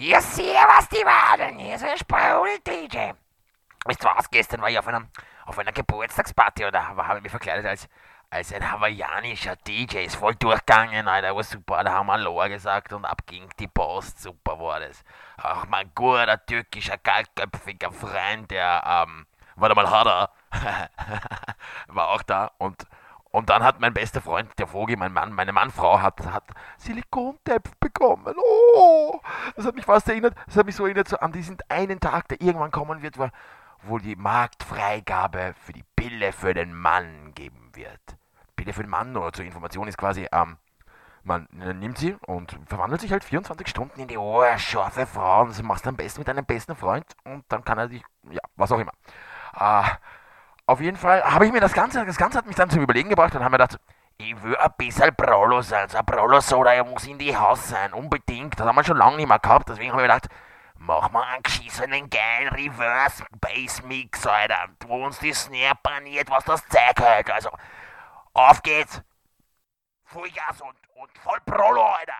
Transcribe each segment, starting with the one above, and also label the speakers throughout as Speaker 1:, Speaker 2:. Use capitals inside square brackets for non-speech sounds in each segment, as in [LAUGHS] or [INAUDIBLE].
Speaker 1: Ja, servus, die Wadeln. Hier ist ein Sprudel-DJ. Wisst ihr was? Gestern war ich auf einer, auf einer Geburtstagsparty da habe ich mich verkleidet als, als ein hawaiianischer DJ. Ist voll durchgegangen, Alter. War super. Da haben wir Aloha gesagt und ab ging die Post. Super war das. Auch mein guter türkischer, kaltköpfiger Freund, der, ähm, warte mal, hat er, [LAUGHS] war auch da und und dann hat mein bester Freund, der Vogel, mein Mann, meine Mannfrau, hat, hat Silikontepf bekommen. Oh, das hat mich fast erinnert, das hat mich so erinnert so an diesen einen Tag, der irgendwann kommen wird, wo, wo die Marktfreigabe für die Pille für den Mann geben wird. Pille für den Mann, oder zur Information ist quasi, ähm, man nimmt sie und verwandelt sich halt 24 Stunden in die ohrscharfe Frau und das machst du am besten mit deinem besten Freund und dann kann er dich, ja, was auch immer. Äh, auf jeden Fall habe ich mir das Ganze, das Ganze hat mich dann zum Überlegen gebracht und habe mir gedacht, ich will ein bisschen Prolo sein. So ein Prolo Soda, er muss in die Haus sein, unbedingt. Das haben wir schon lange nicht mehr gehabt, deswegen habe ich mir gedacht, mach mal einen geschissenen geilen Reverse Bass Mix, Alter, wo uns die Snare paniert, was das Zeug hält. Also, auf geht's. Vollgas und, und voll Prolo, Alter.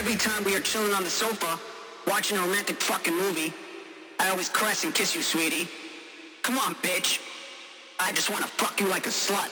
Speaker 2: Every time we are chilling on the sofa, watching a romantic fucking movie, I always caress and kiss you, sweetie. Come on, bitch. I just wanna fuck you like a slut.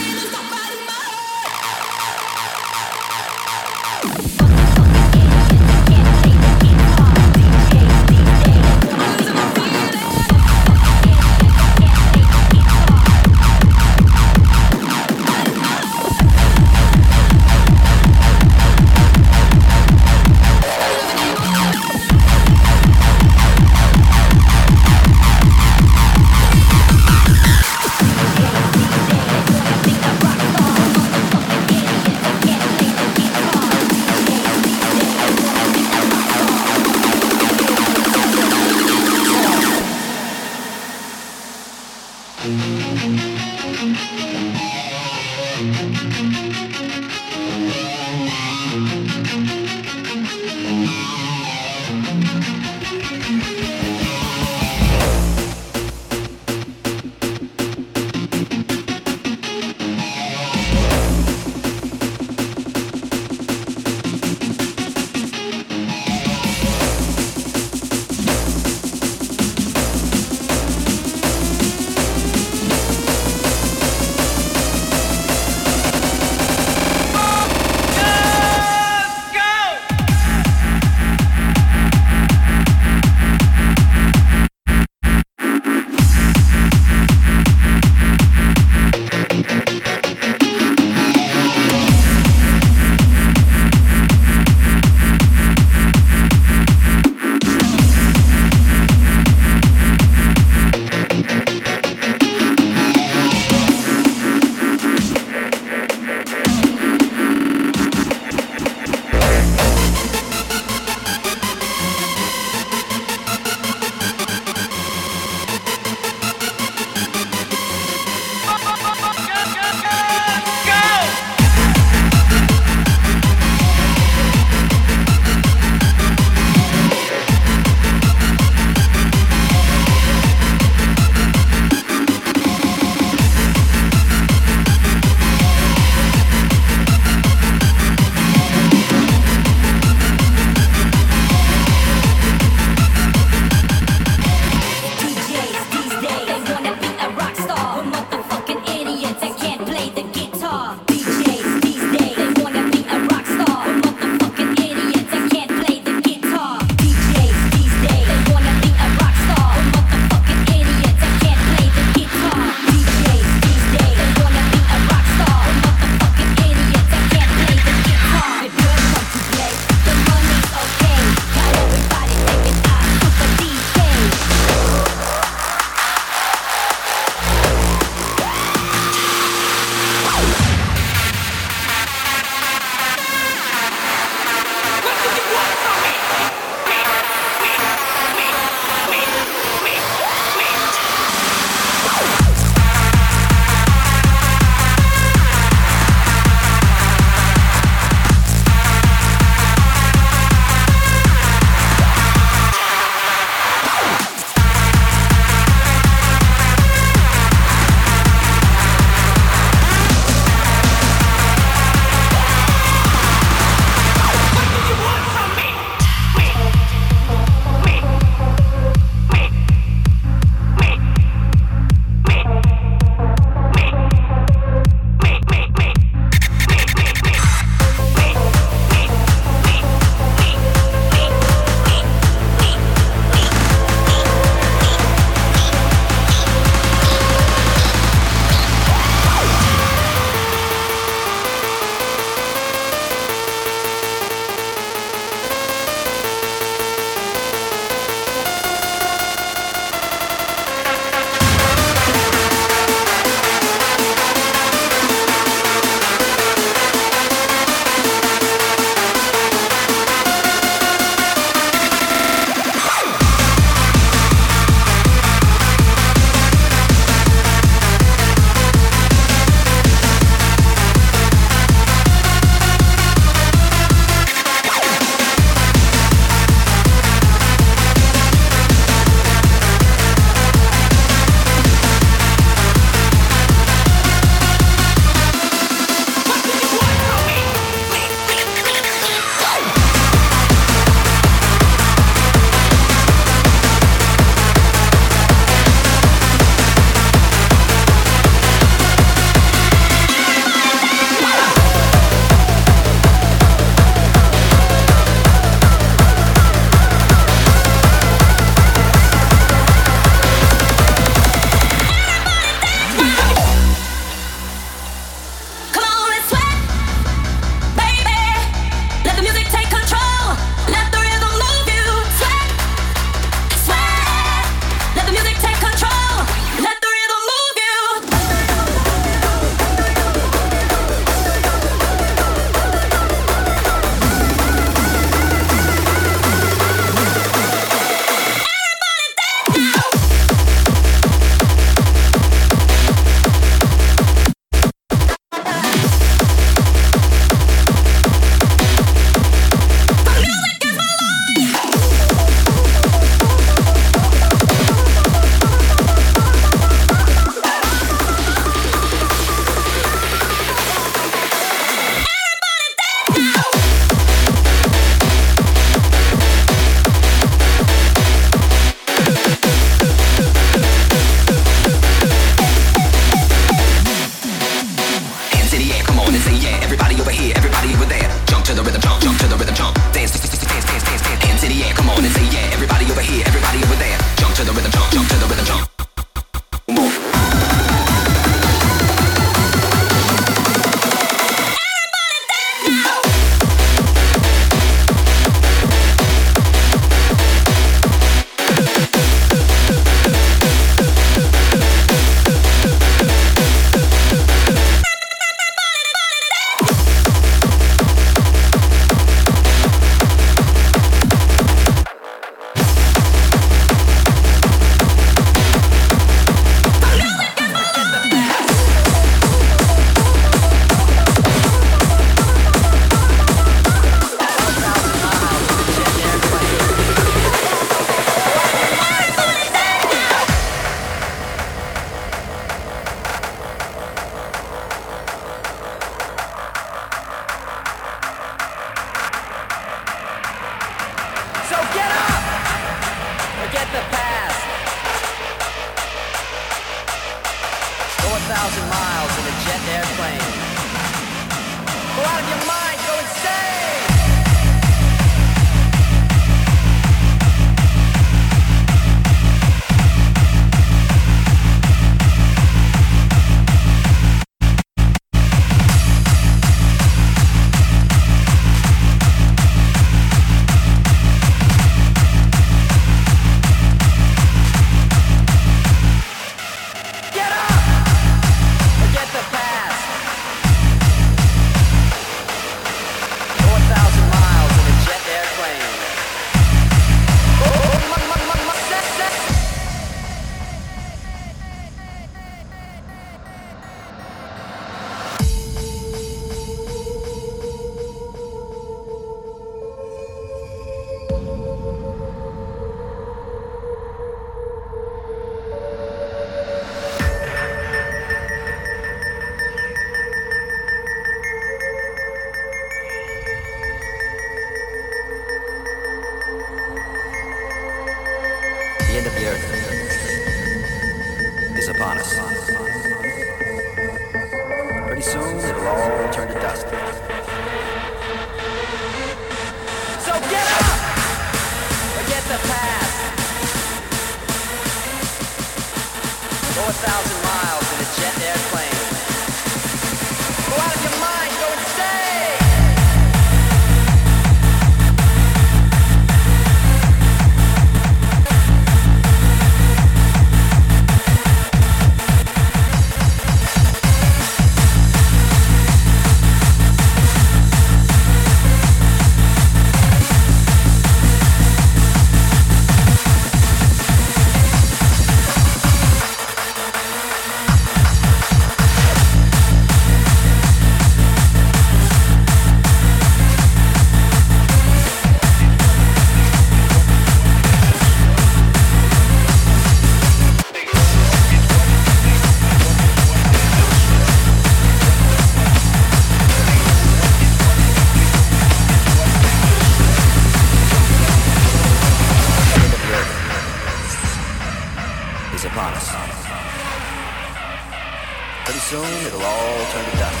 Speaker 3: it'll all turn to dust.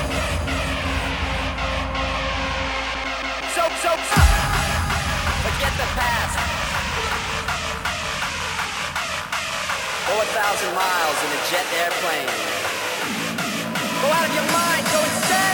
Speaker 3: So, so, so. Forget the past. Four thousand miles in a jet airplane. Go out of your mind, go insane.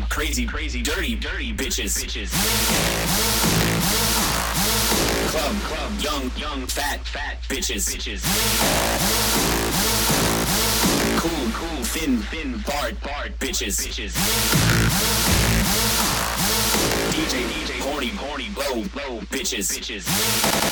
Speaker 4: them crazy, crazy, dirty, dirty bitches. bitches. Club, club, young, young, fat, fat bitches. bitches. Cool, cool, thin, thin, barred, barred bitches. bitches. DJ, DJ, horny, horny, blow, blow bitches. bitches.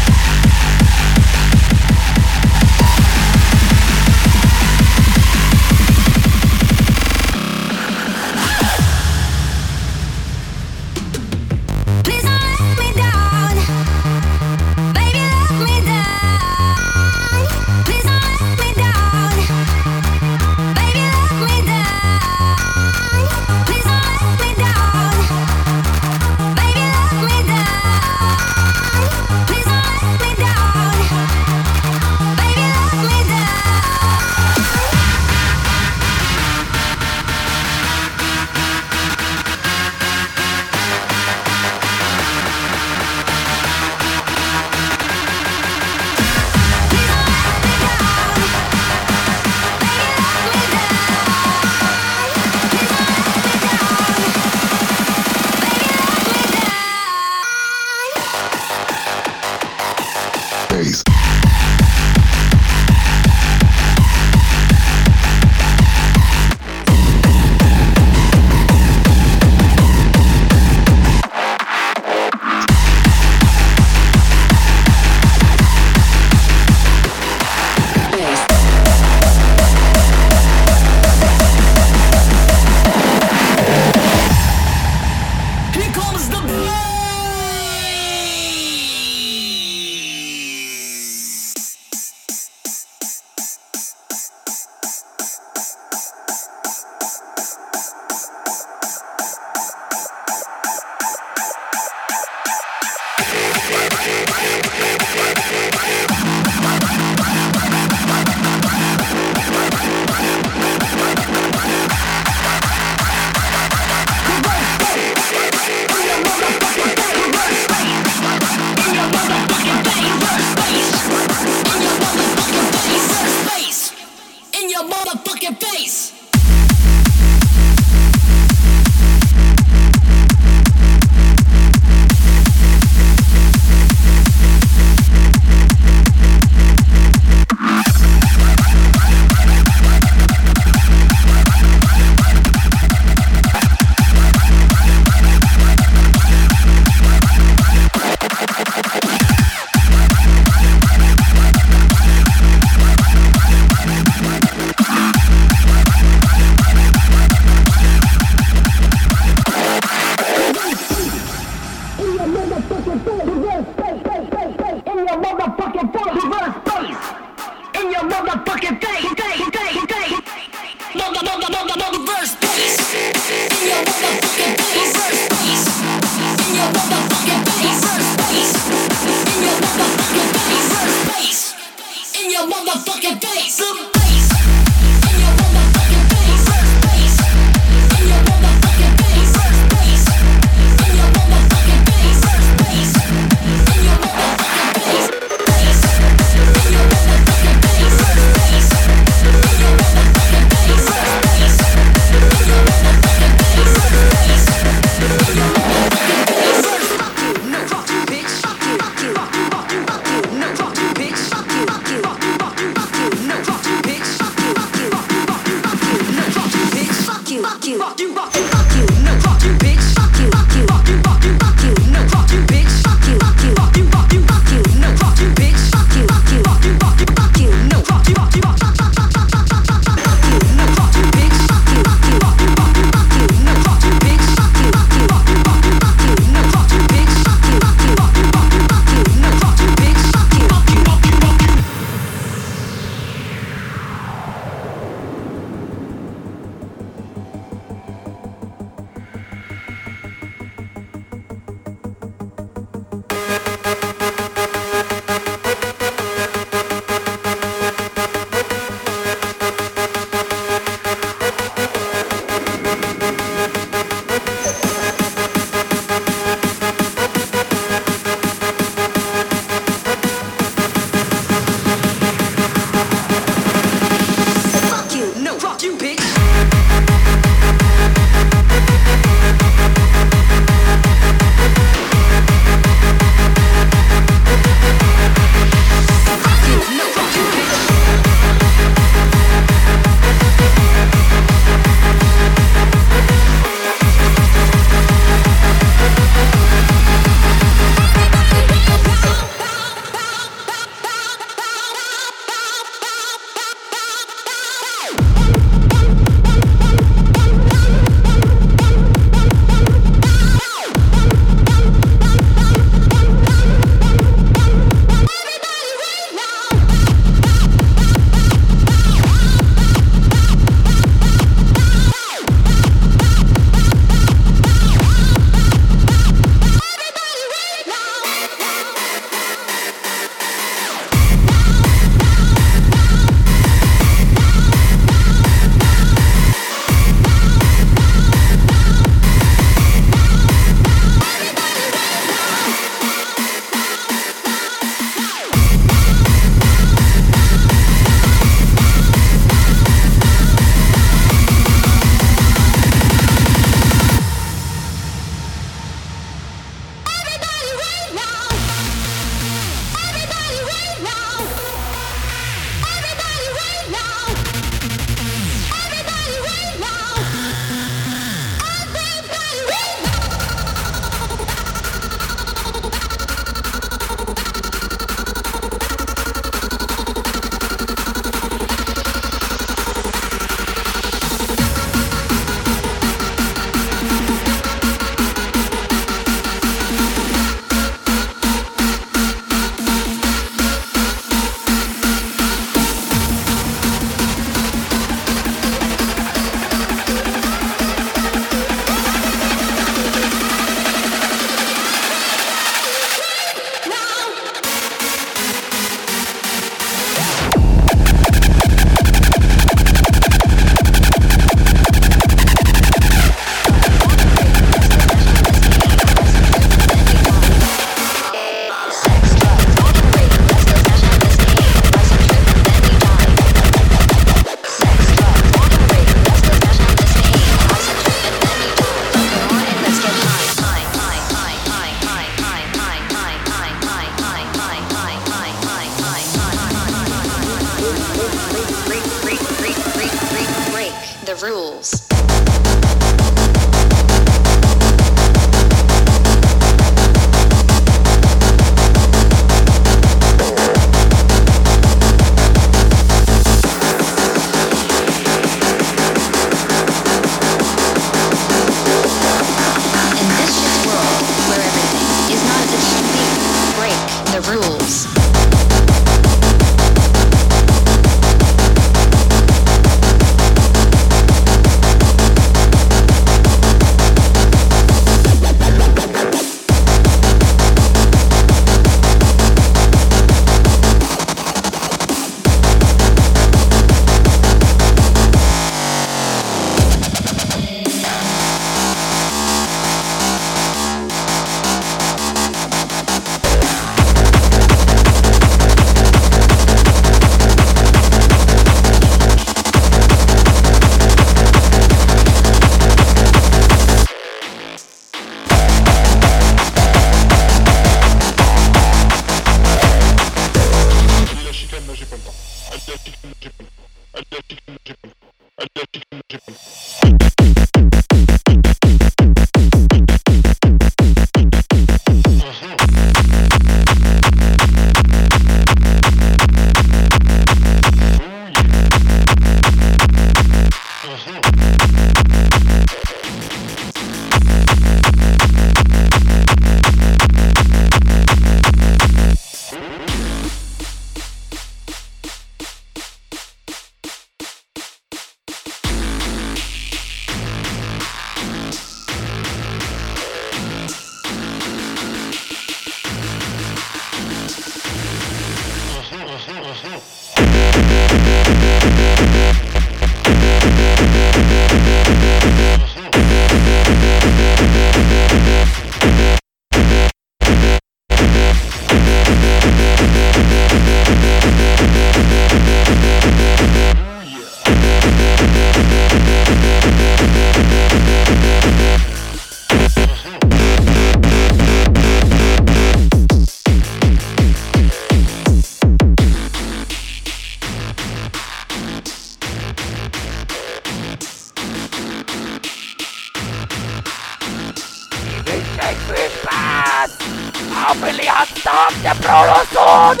Speaker 1: dans le sondage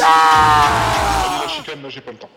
Speaker 1: là, j'ai pas le temps.